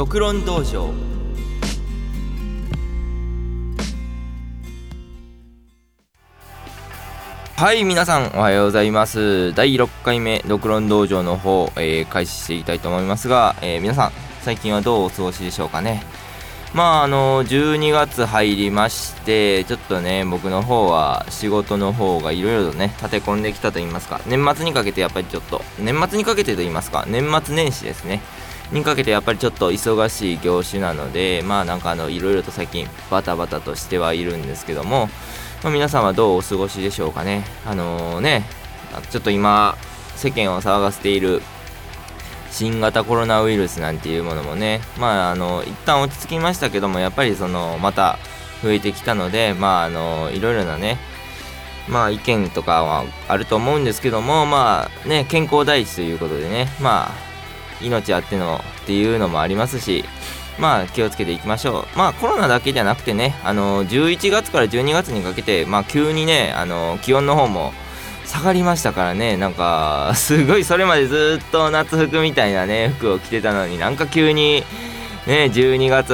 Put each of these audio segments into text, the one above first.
独論道場。はい皆さんおはようございます。第6回目独論道場の方、えー、開始していきたいと思いますが、えー、皆さん最近はどうお過ごしでしょうかね。まああの12月入りましてちょっとね僕の方は仕事の方がいろいろとね立て込んできたと言いますか年末にかけてやっぱりちょっと年末にかけてと言いますか年末年始ですね。にかけてやっぱりちょっと忙しい業種なのでまあなんかあのいろいろと最近バタバタとしてはいるんですけども、まあ、皆さんはどうお過ごしでしょうかね。あのー、ねちょっと今世間を騒がせている新型コロナウイルスなんていうものもねまああの一旦落ち着きましたけどもやっぱりそのまた増えてきたのでまああのいろいろなねまあ意見とかはあると思うんですけどもまあね健康第一ということでねまあ命あってのっていうのもありますしまあ気をつけていきましょう。まあコロナだけじゃなくてねあの11月から12月にかけてまあ急にねあの気温の方も下がりましたからねなんか すごいそれまでずっと夏服みたいなね服を着てたのになんか急にね12月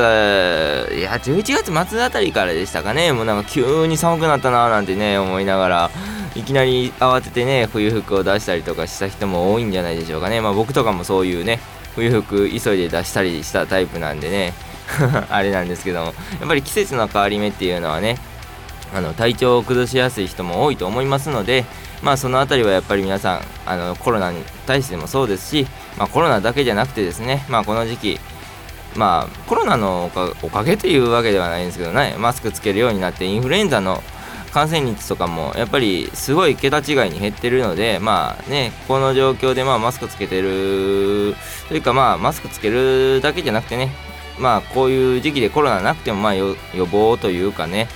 いや11月末あたりからでしたかね。もうなんか急に寒くなったなーなんてね思いながら。いきなり慌ててね冬服を出したりとかした人も多いんじゃないでしょうかね。まあ僕とかもそういうね冬服急いで出したりしたタイプなんでね。あれなんですけども。やっぱり季節の変わり目っていうのはねあの体調を崩しやすい人も多いと思いますのでまあその辺りはやっぱり皆さんあのコロナに対してもそうですし、まあ、コロナだけじゃなくてですねまあこの時期まあコロナのおかげというわけではないんですけどねマスクつけるようになってインフルエンザの感染率とかもやっぱりすごい桁違いに減ってるのでまあねこの状況でまあマスクつけてるというかまあマスクつけるだけじゃなくてねまあこういう時期でコロナなくてもまあ予防というかね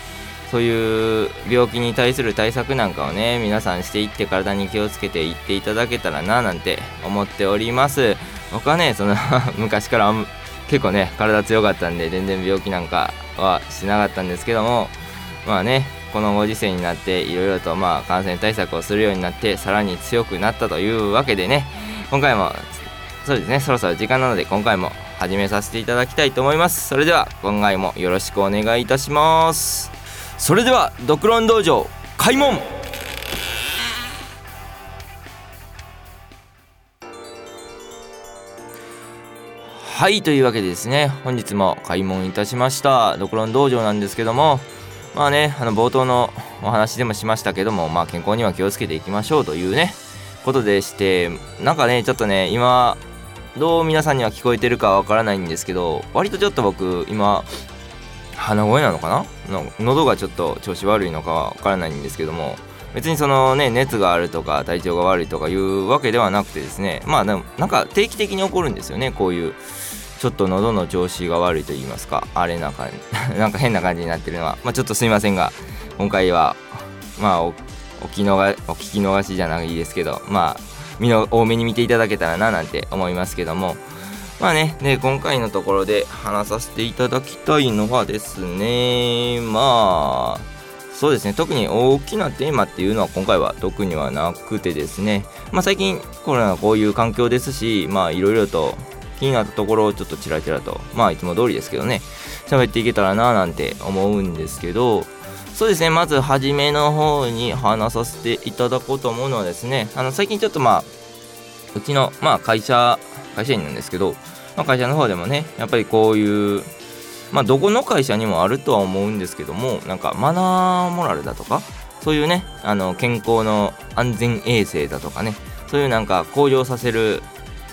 そういう病気に対する対策なんかをね皆さんしていって体に気をつけていっていただけたらななんて思っております。僕はねその 昔から結構ね体強かったんで全然病気なんかはしなかったんですけどもまあねこのご時世になっていろいろとまあ感染対策をするようになってさらに強くなったというわけでね。今回もそうですねそろそろ時間なので今回も始めさせていただきたいと思います。それでは今回もよろしくお願いいたします。それでは独論道場開門。はいというわけでですね本日も開門いたしました。独論道場なんですけどもまあねあの冒頭のお話でもしましたけどもまあ健康には気をつけていきましょうというねことでしてなんかねちょっとね今どう皆さんには聞こえてるかわからないんですけど割とちょっと僕今鼻声なのかな？の喉がちょっと調子悪いのかわからないんですけども別にそのね熱があるとか体調が悪いとかいうわけではなくてですねまあでもなんか定期的に起こるんですよねこういうちょっと喉の調子が悪いと言いますかあれな感じ なんか変な感じになってるのはまあちょっとすいませんが今回はまあお聞き逃お聞き逃しじゃないですけどまあ見の多めに見ていただけたらななんて思いますけどもまあね、で、今回のところで話させていただきたいのはですね、まあ、そうですね、特に大きなテーマっていうのは今回は特にはなくてですね、まあ最近コロナはこういう環境ですし、まあいろいろと気になったところをちょっとちらちらと、まあいつも通りですけどね、喋っていけたらななんて思うんですけど、そうですね、まず初めの方に話させていただこうと思うのはですね、あの最近ちょっとまあ、うちの、まあ、会社、会社員なんですけど、まあ、会社の方でもねやっぱりこういうまあどこの会社にもあるとは思うんですけどもなんかマナーモラルだとかそういうねあの健康の安全衛生だとかねそういうなんか向上させる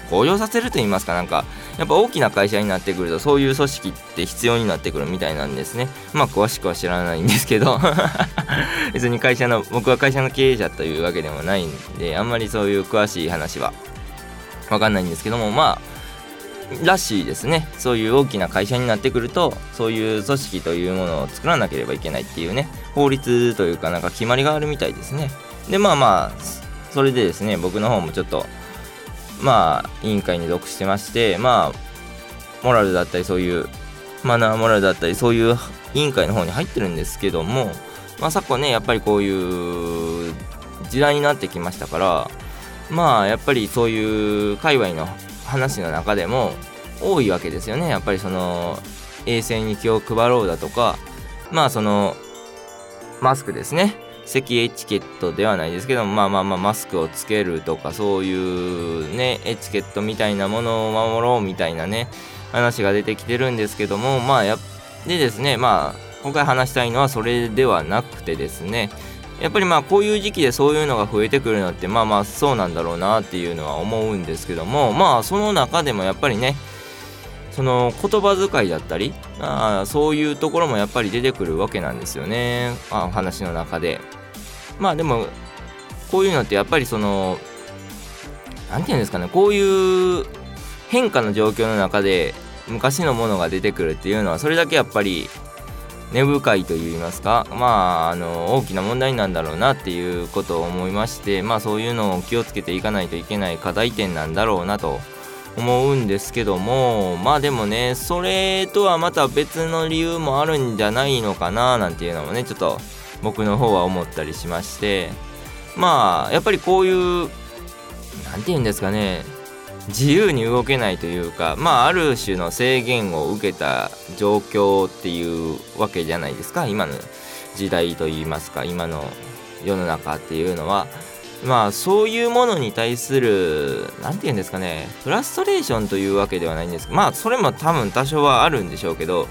向上させると言いますかなんかやっぱ大きな会社になってくるとそういう組織って必要になってくるみたいなんですねまあ詳しくは知らないんですけど別に会社の僕は会社の経営者というわけでもないんであんまりそういう詳しい話はわかんないんですけどもまあらしいですねそういう大きな会社になってくるとそういう組織というものを作らなければいけないっていうね法律というかなんか決まりがあるみたいですねでまあまあそれでですね僕の方もちょっとまあ委員会に属してましてまあモラルだったりそういうマナーモラルだったりそういう委員会の方に入ってるんですけどもまあ昨今ねやっぱりこういう時代になってきましたからまあやっぱりそういう界隈の話の中でも多いわけですよね。やっぱりその衛生に気を配ろうだとかまあそのマスクですね。咳エチケットではないですけどまあまあまあマスクをつけるとかそういうねエチケットみたいなものを守ろうみたいなね話が出てきてるんですけどもまあやでですねまあ今回話したいのはそれではなくてですねやっぱりまあこういう時期でそういうのが増えてくるのってまあまあそうなんだろうなっていうのは思うんですけどもまあその中でもやっぱりねその言葉遣いだったりあそういうところもやっぱり出てくるわけなんですよね。あ話の中で。まあでもこういうのってやっぱりその何て言うんですかねこういう変化の状況の中で昔のものが出てくるっていうのはそれだけやっぱり根深いといいますかまああの大きな問題なんだろうなっていうことを思いましてまあそういうのを気をつけていかないといけない課題点なんだろうなと思うんですけどもまあでもねそれとはまた別の理由もあるんじゃないのかななんていうのもねちょっと僕の方は思ったりしましてまあやっぱりこういう何て言うんですかね自由に動けないというかまあある種の制限を受けた状況っていうわけじゃないですか今の時代といいますか今の世の中っていうのは。まあそういうものに対する何て言うんですかねフラストレーションというわけではないんですまあそれも多分多少はあるんでしょうけど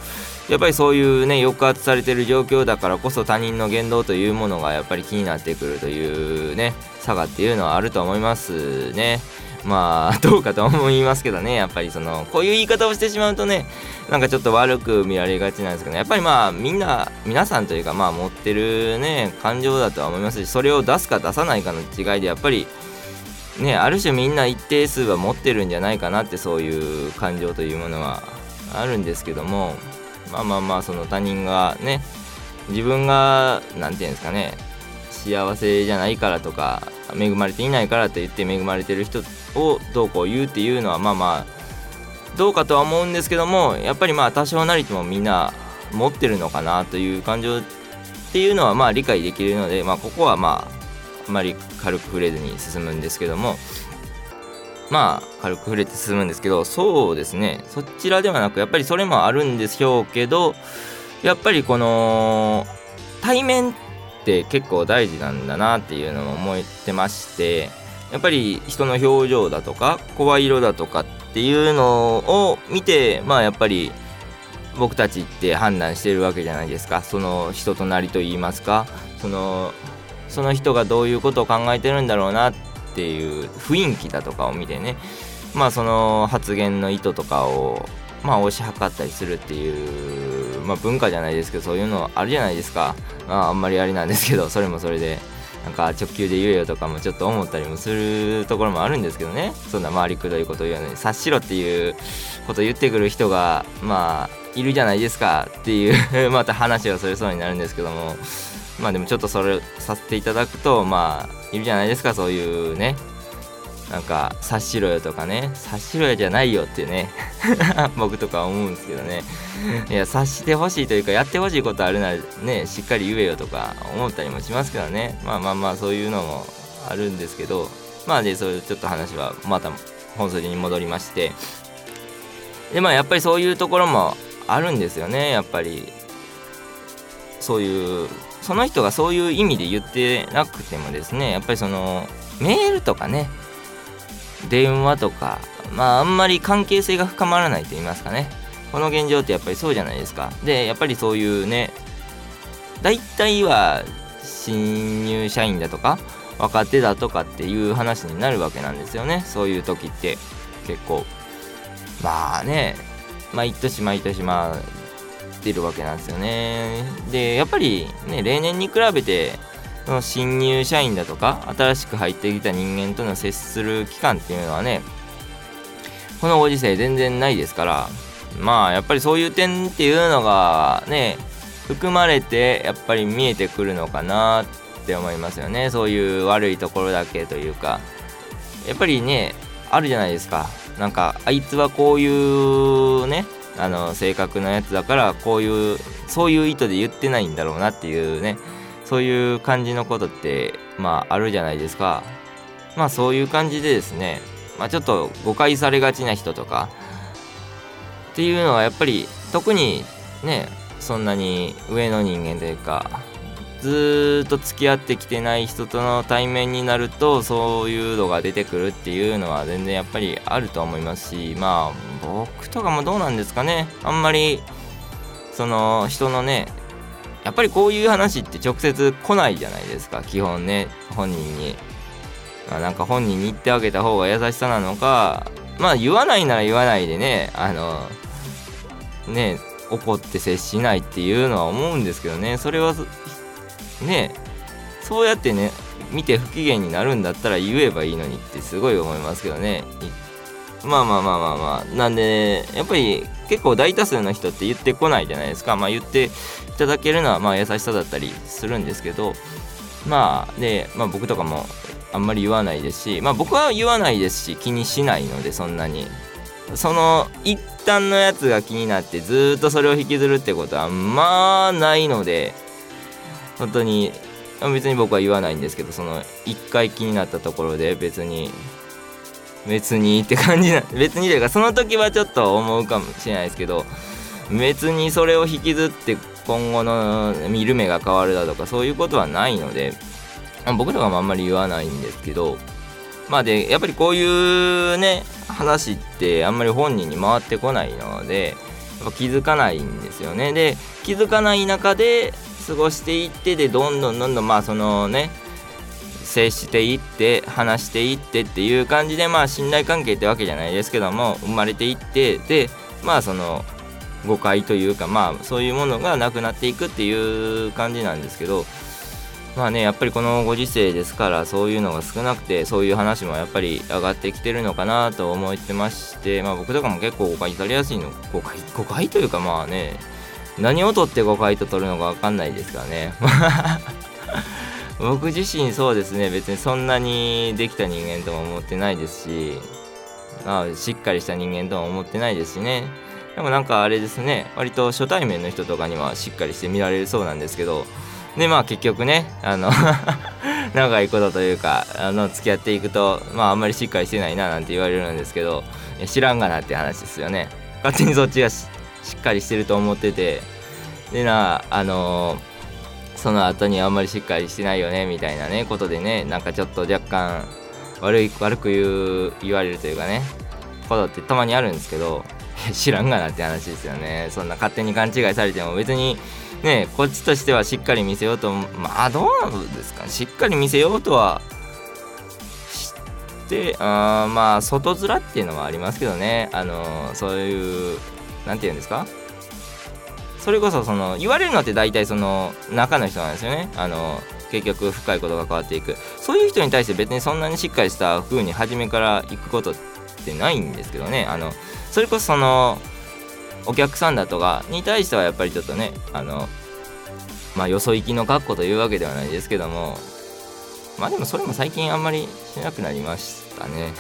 やっぱりそういうね抑圧されてる状況だからこそ他人の言動というものがやっぱり気になってくるというね差がっていうのはあると思いますね。まあどうかと思いますけどね。やっぱりそのこういう言い方をしてしまうとねなんかちょっと悪く見られがちなんですけど、やっぱりまあみんな皆さんというかまあ持ってるね感情だとは思いますしそれを出すか出さないかの違いでやっぱりねある種みんな一定数は持ってるんじゃないかなってそういう感情というものはあるんですけども。まあまあまあその他人がね自分が何て言うんですかね幸せじゃないからとか恵まれていないからと言って恵まれてる人をどうこう言うっていうのはまあまあどうかとは思うんですけどもやっぱりまあ多少なりともみんな持ってるのかなという感情っていうのはまあ理解できるので、まあ、ここはまああまり軽く触れずに進むんですけどもまあ軽く触れて進むんですけどそうですね。そちらではなくやっぱりそれもあるんでしょうけどやっぱりこの対面って結構大事なんだなっていうのも思ってましてやっぱり人の表情だとか声色だとかっていうのを見てまあやっぱり僕たちって判断してるわけじゃないですか。その人となりと言いますか。そのその人がどういうことを考えてるんだろうなっていう雰囲気だとかを見てね。まあその発言の意図とかをまあ推し量ったりするっていうまあ文化じゃないですけどそういうのあるじゃないですか。まああんまりありなんですけどそれもそれで。なんか直球で言えよとかもちょっと思ったりもするところもあるんですけどね。そんな回りくどいこと言うのに察しろっていうことを言ってくる人がまあいるじゃないですかっていう また話はそれそうになるんですけども。まあでもちょっとそれさせていただくとまあいるじゃないですかそういうね。なんか察しろよとかね。察しろよじゃないよってね。僕とか思うんですけどね。いや察してほしいというかやってほしいことあるならねしっかり言えよとか思ったりもしますけどね。まあまあまあそういうのもあるんですけど。まあでそういうちょっと話はまた本筋に戻りまして。でまあやっぱりそういうところもあるんですよね。やっぱり。そういうその人がそういう意味で言ってなくてもですね。やっぱりそのメールとかね電話とかまああんまり関係性が深まらないと言いますかね。この現状ってやっぱりそうじゃないですか。でやっぱりそういうね大体は新入社員だとか若手だとかっていう話になるわけなんですよね。そういう時って結構。まあね毎年毎年まあ出るわけなんですよね。でやっぱりね例年に比べてその新入社員だとか新しく入ってきた人間との接する期間っていうのはねこのご時世全然ないですからまあやっぱりそういう点っていうのがね含まれてやっぱり見えてくるのかなって思いますよね。そういう悪いところだけというか。やっぱりねあるじゃないですか。なんかあいつはこういうねあの性格のやつだからこういうそういう意図で言ってないんだろうなっていうね。そういう感じのことってまああるじゃないですか。まあそういう感じでですねまあちょっと誤解されがちな人とかっていうのはやっぱり特にねそんなに上の人間というかずっと付き合ってきてない人との対面になるとそういうのが出てくるっていうのは全然やっぱりあると思いますしまあ僕とかもどうなんですかね。あんまりその人のねやっぱりこういう話って直接来ないじゃないですか。基本ね。本人に、まあ、なんか本人に言ってあげた方が優しさなのか。まあ言わないなら言わないでね。あのね怒って接しないっていうのは思うんですけどね。それはねそうやってね見て不機嫌になるんだったら言えばいいのにってすごい思いますけどね。まあまあまあまあまあ。なんでやっぱり結構大多数の人って言ってこないじゃないですか。まあ言っていただけるのはまあ優しさだったりするんですけど。まあで、まあ、僕とかもあんまり言わないですしまあ僕は言わないですし気にしないのでそんなに。その一旦のやつが気になってずっとそれを引きずるってことはまあないので本当に別に僕は言わないんですけどその一回気になったところで別に別にって感じな別にというかその時はちょっと思うかもしれないですけど別にそれを引きずって今後の見る目が変わるだとかそういうことはないので僕とかもあんまり言わないんですけどまあでやっぱりこういうね話ってあんまり本人に回ってこないのでやっぱ気づかないんですよね。で気づかない中で過ごしていってでどんどんどんどんまあそのね接していって話していってっていう感じでまあ信頼関係ってわけじゃないですけども生まれていってでまあその誤解というかまあそういうものがなくなっていくっていう感じなんですけどまあねやっぱりこのご時世ですからそういうのが少なくてそういう話もやっぱり上がってきてるのかなと思ってましてまあ僕とかも結構誤解されやすいの誤解誤解というかまあね何を取って誤解と取るのか分かんないですからね。僕自身そうですね別にそんなにできた人間とも思ってないですしあしっかりした人間とも思ってないですしね。でもなんかあれですね割と初対面の人とかにはしっかりして見られるそうなんですけどでまあ結局ねあの 長いことというかあの付き合っていくとまああんまりしっかりしてないななんて言われるんですけど知らんがなって話ですよね。勝手にそっちがしっかりしてると思ってて。でなあのー、その後にあんまりしっかりしてないよねみたいなねことでねなんかちょっと若干悪い悪く言う言われるというかねことってたまにあるんですけど 知らんがなって話ですよね。そんな勝手に勘違いされても別にねこっちとしてはしっかり見せようとまあどうなんですかしっかり見せようとはしてあまあ外面っていうのはありますけどね。あのそういう何て言うんですか？それこそその言われるのって大体その中の人なんですよね。あの結局深いことが変わっていく。そういう人に対して別にそんなにしっかりした風に初めから行くことってないんですけどね。あのそれこそそのお客さんだとかに対してはやっぱりちょっとねあのまあよそ行きの格好というわけではないですけども。まあでもそれも最近あんまりしなくなりましたね。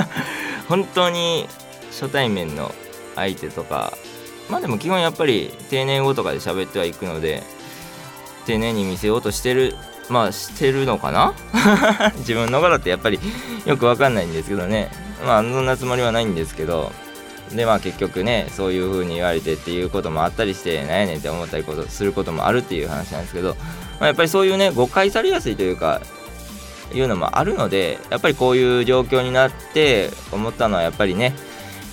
本当に初対面の相手とかまあでも基本やっぱり定年後とかで喋ってはいくので丁寧に見せようとしてるまあしてるのかな？自分のことってやっぱりよくわかんないんですけどね。まあそんなつもりはないんですけど。でまあ結局ねそういう風に言われてっていうこともあったりしてなんやねんって思ったりことすることもあるっていう話なんですけど、まあ、やっぱりそういうね誤解されやすいというかいうのもあるのでやっぱりこういう状況になって思ったのはやっぱりね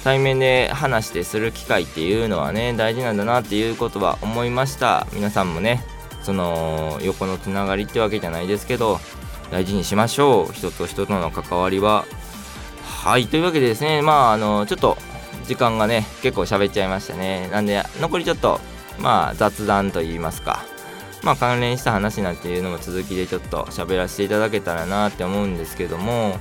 対面で話してする機会っていうのはね大事なんだなっていうことは思いました。皆さんもねその横のつながりってわけじゃないですけど大事にしましょう。人と人との関わりは。はいというわけでですねまああのちょっと時間がね結構喋っちゃいましたね。なんで残りちょっとまあ雑談といいますか。まあ関連した話なんていうのも続きでちょっと喋らせていただけたらなって思うんですけども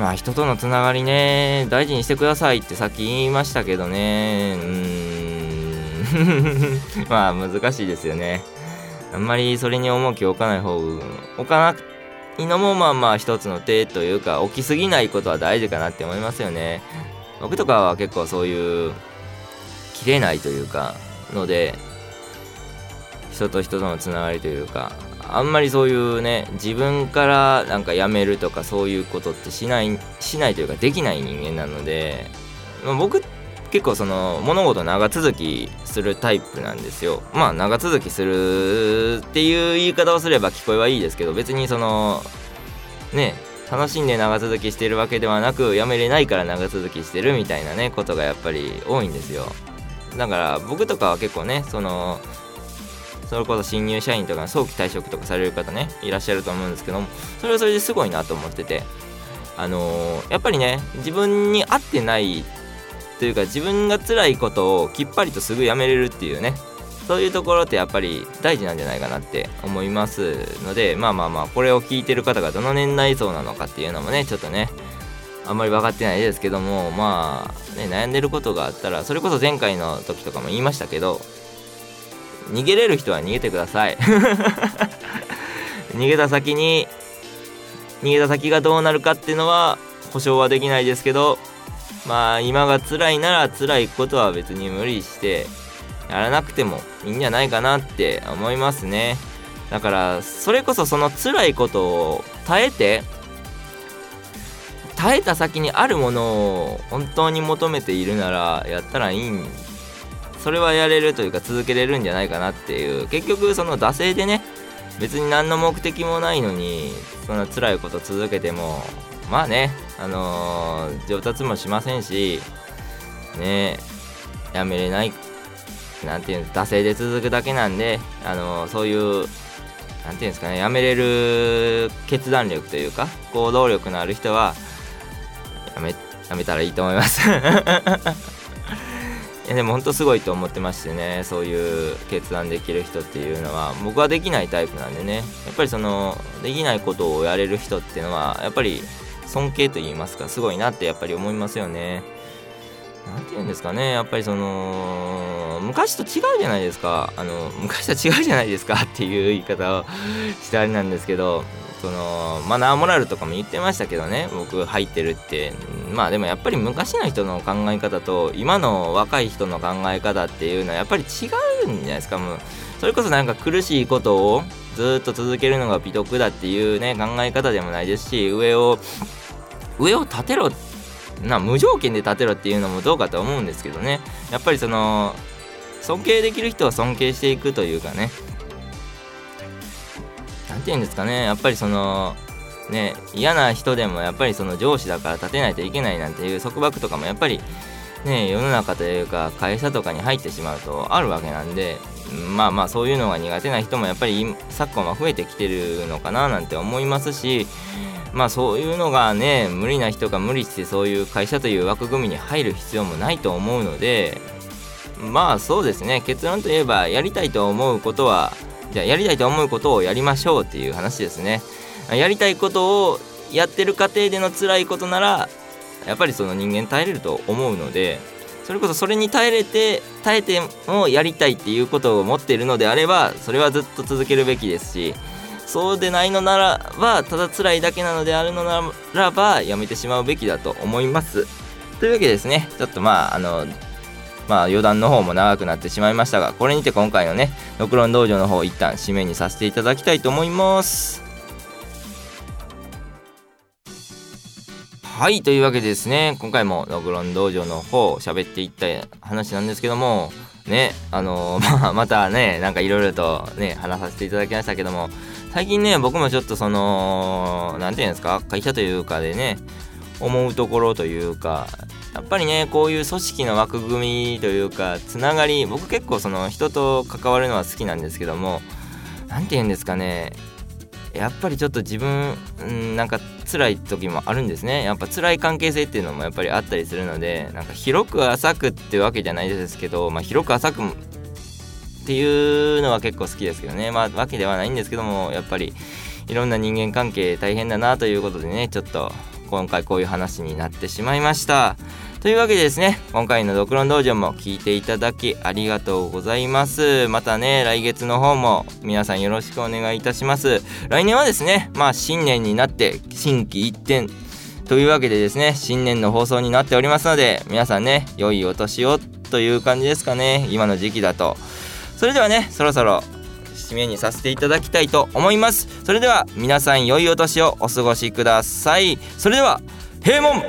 まあ人とのつながりね大事にしてくださいってさっき言いましたけどね。うーん。まあ難しいですよね。あんまりそれに重きを置かない方置かないのもまあまあ一つの手というか起きすぎないことは大事かなって思いますよね。僕とかは結構そういう切れないというかので人と人とのつながりというかあんまりそういうね自分からなんかやめるとかそういうことってしないしないというかできない人間なので、まあ、僕結構その物事長続きするタイプなんですよ。まあ長続きするっていう言い方をすれば聞こえはいいですけど別にそのね楽しんで長続きしてるわけではなくやめれないから長続きしてるみたいなねことがやっぱり多いんですよ。だから僕とかは結構ねそのそれこそ新入社員とか早期退職とかされる方ねいらっしゃると思うんですけどもそれはそれですごいなと思っててあのー、やっぱりね自分に合ってないというか自分が辛いことをきっぱりとすぐやめれるっていうねそういうところってやっぱり大事なんじゃないかなって思いますのでまあまあまあこれを聞いてる方がどの年代層なのかっていうのもねちょっとねあんまり分かってないですけどもまあね悩んでることがあったらそれこそ前回の時とかも言いましたけど逃げれる人は逃げてください。逃げた先に逃げた先がどうなるかっていうのは保証はできないですけどまあ今が辛いなら辛いことは別に無理してやらなくてもいいんじゃないかなって思いますね。だからそれこそその辛いことを耐えて耐えた先にあるものを本当に求めているならやったらいいんそれはやれるというか続けれるんじゃないかなっていう。結局その惰性でね別に何の目的もないのにそんな辛いこと続けてもまあねあのー、上達もしませんしねやめれないなんていうの惰性で続くだけなんであのー、そういうなんていうんですかねやめれる決断力というか行動力のある人はやめやめたらいいと思います。でも本当すごいと思ってましてねそういう決断できる人っていうのは僕はできないタイプなんでね。やっぱりそのできないことをやれる人っていうのはやっぱり尊敬と言いますかすごいなってやっぱり思いますよね。何て言うんですかねやっぱりその昔と違うじゃないですか。あの昔と違うじゃないですかっていう言い方をしてあれなんですけどそのマナーモラルとかも言ってましたけどね。僕入ってるって。まあでもやっぱり昔の人の考え方と今の若い人の考え方っていうのはやっぱり違うんじゃないですか。もうそれこそなんか苦しいことをずっと続けるのが美徳だっていうね考え方でもないですし上を上を立てろ。な無条件で立てろっていうのもどうかと思うんですけどね。やっぱりその尊敬できる人は尊敬していくというかね。何て言うんですかねやっぱりそのね嫌な人でもやっぱりその上司だから立てないといけないなんていう束縛とかもやっぱりね世の中というか会社とかに入ってしまうとあるわけなんでまあまあそういうのが苦手な人もやっぱり昨今は増えてきてるのかななんて思いますしまあそういうのがね無理な人が無理してそういう会社という枠組みに入る必要もないと思うのでまあそうですね結論といえばやりたいと思うことはじゃあやりたいと思うことをやりましょうっていう話ですね。やりたいことをやってる過程での辛いことならやっぱりその人間耐えれると思うのでそれこそそれに耐えれて耐えてもやりたいっていうことを持っているのであればそれはずっと続けるべきですしそうでないのならばただ辛いだけなのであるのならばやめてしまうべきだと思います。というわけですね。ちょっとまああのまあ余談の方も長くなってしまいましたがこれにて今回のね「六論道場」の方一旦締めにさせていただきたいと思います。はいというわけでですね今回も六論道場の方喋っていった話なんですけどもねあのー、まあまたねなんかいろいろとね話させていただきましたけども最近ね僕もちょっとその何て言うんですか会社というかでね思うところというかやっぱりねこういう組織の枠組みというかつながり僕結構その人と関わるのは好きなんですけども何て言うんですかね。やっぱりちょっと自分、ん、なんか辛い時もあるんですね。やっぱ辛い関係性っていうのもやっぱりあったりするのでなんか広く浅くってわけじゃないですけど、まあ、広く浅くっていうのは結構好きですけどね。まあわけではないんですけどもやっぱりいろんな人間関係大変だなということでねちょっと今回こういう話になってしまいました。というわけでですね今回の「ドクロン道場」も聞いていただきありがとうございます。またね来月の方も皆さんよろしくお願いいたします。来年はですねまあ新年になって心機一転。というわけでですね新年の放送になっておりますので皆さんね良いお年をという感じですかね今の時期だと。それではねそろそろ締めにさせていただきたいと思います。それでは皆さん良いお年をお過ごしください。それでは閉門